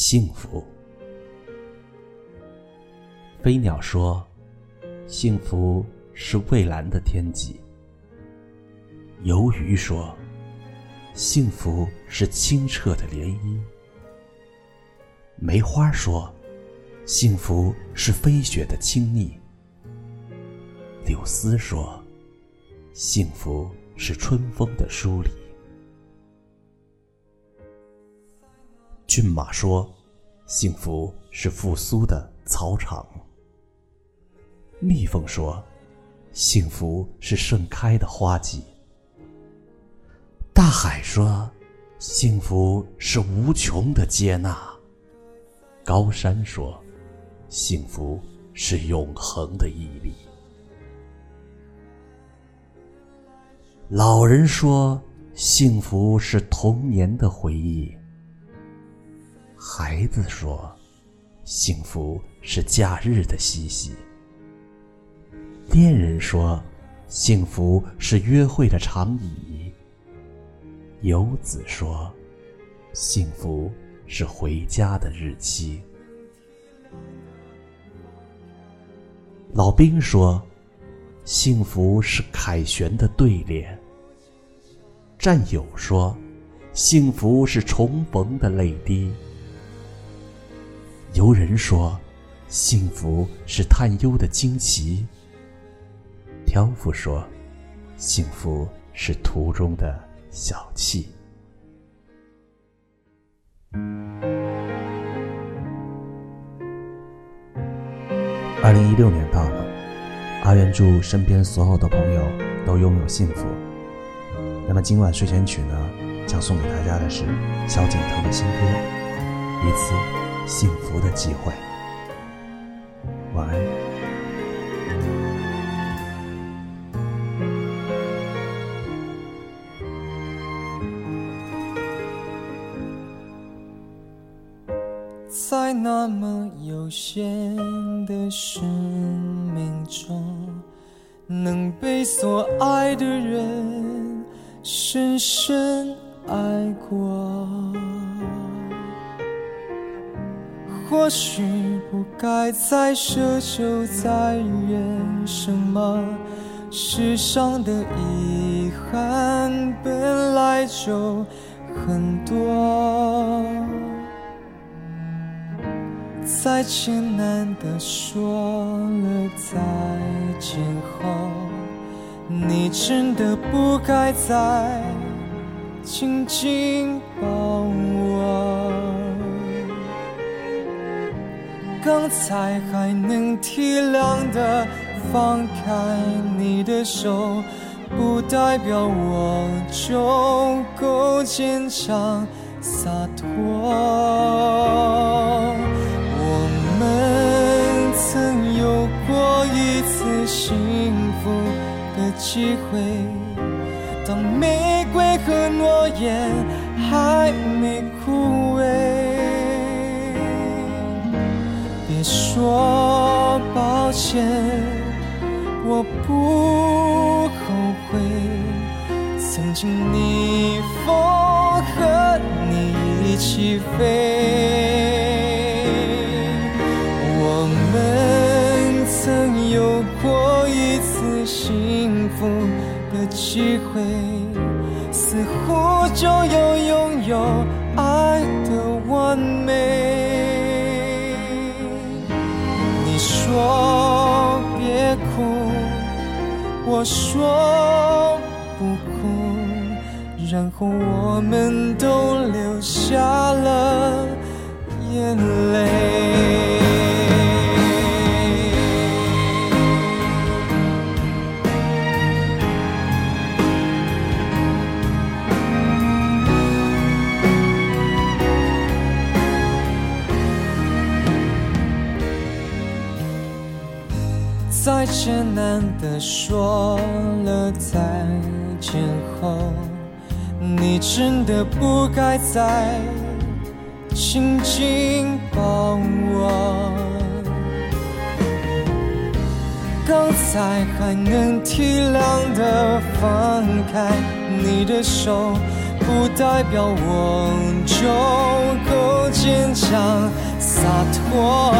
幸福。飞鸟说：“幸福是蔚蓝的天际。”游鱼说：“幸福是清澈的涟漪。”梅花说：“幸福是飞雪的亲昵。”柳丝说：“幸福是春风的梳理。”骏马说：“幸福是复苏的草场。”蜜蜂说：“幸福是盛开的花季。”大海说：“幸福是无穷的接纳。”高山说：“幸福是永恒的毅力。”老人说：“幸福是童年的回忆。”孩子说：“幸福是假日的嬉戏。”恋人说：“幸福是约会的长椅。”游子说：“幸福是回家的日期。”老兵说：“幸福是凯旋的对联。”战友说：“幸福是重逢的泪滴。”游人说：“幸福是探幽的惊奇。”挑夫说：“幸福是途中的小憩。”二零一六年到了，阿元祝身边所有的朋友都拥有幸福。那么今晚睡前曲呢，将送给大家的是萧敬腾的新歌《一次》。幸福的机会。晚安。在那么有限的生命中，能被所爱的人深深爱过。或许不该再奢求再怨什么，世上的遗憾本来就很多。再艰难的说了再见后，你真的不该再紧紧抱我。刚才还能体谅的放开你的手，不代表我就够坚强洒脱。我们曾有过一次幸福的机会，当玫瑰和诺言还没枯萎。别说抱歉，我不后悔。曾经逆风和你一起飞，我们曾有过一次幸福的机会，似乎就要拥有我说不哭，然后我们都流下了眼泪。艰难的说了再见后，你真的不该再紧紧抱我。刚才还能体谅的放开你的手，不代表我就够坚强洒脱。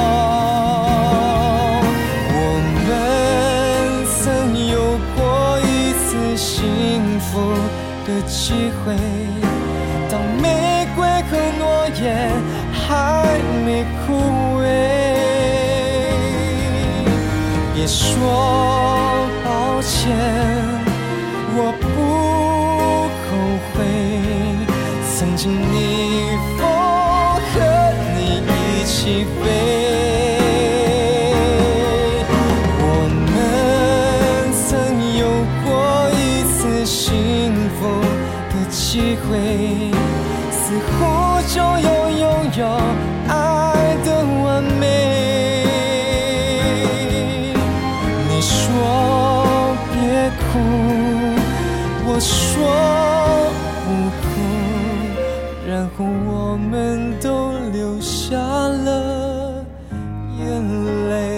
机会，当玫瑰和诺言还没枯萎，别说抱歉。我不后悔，曾经逆风和你一起飞。机会似乎就有拥有爱的完美，你说别哭，我说不哭，然后我们都流下了眼泪。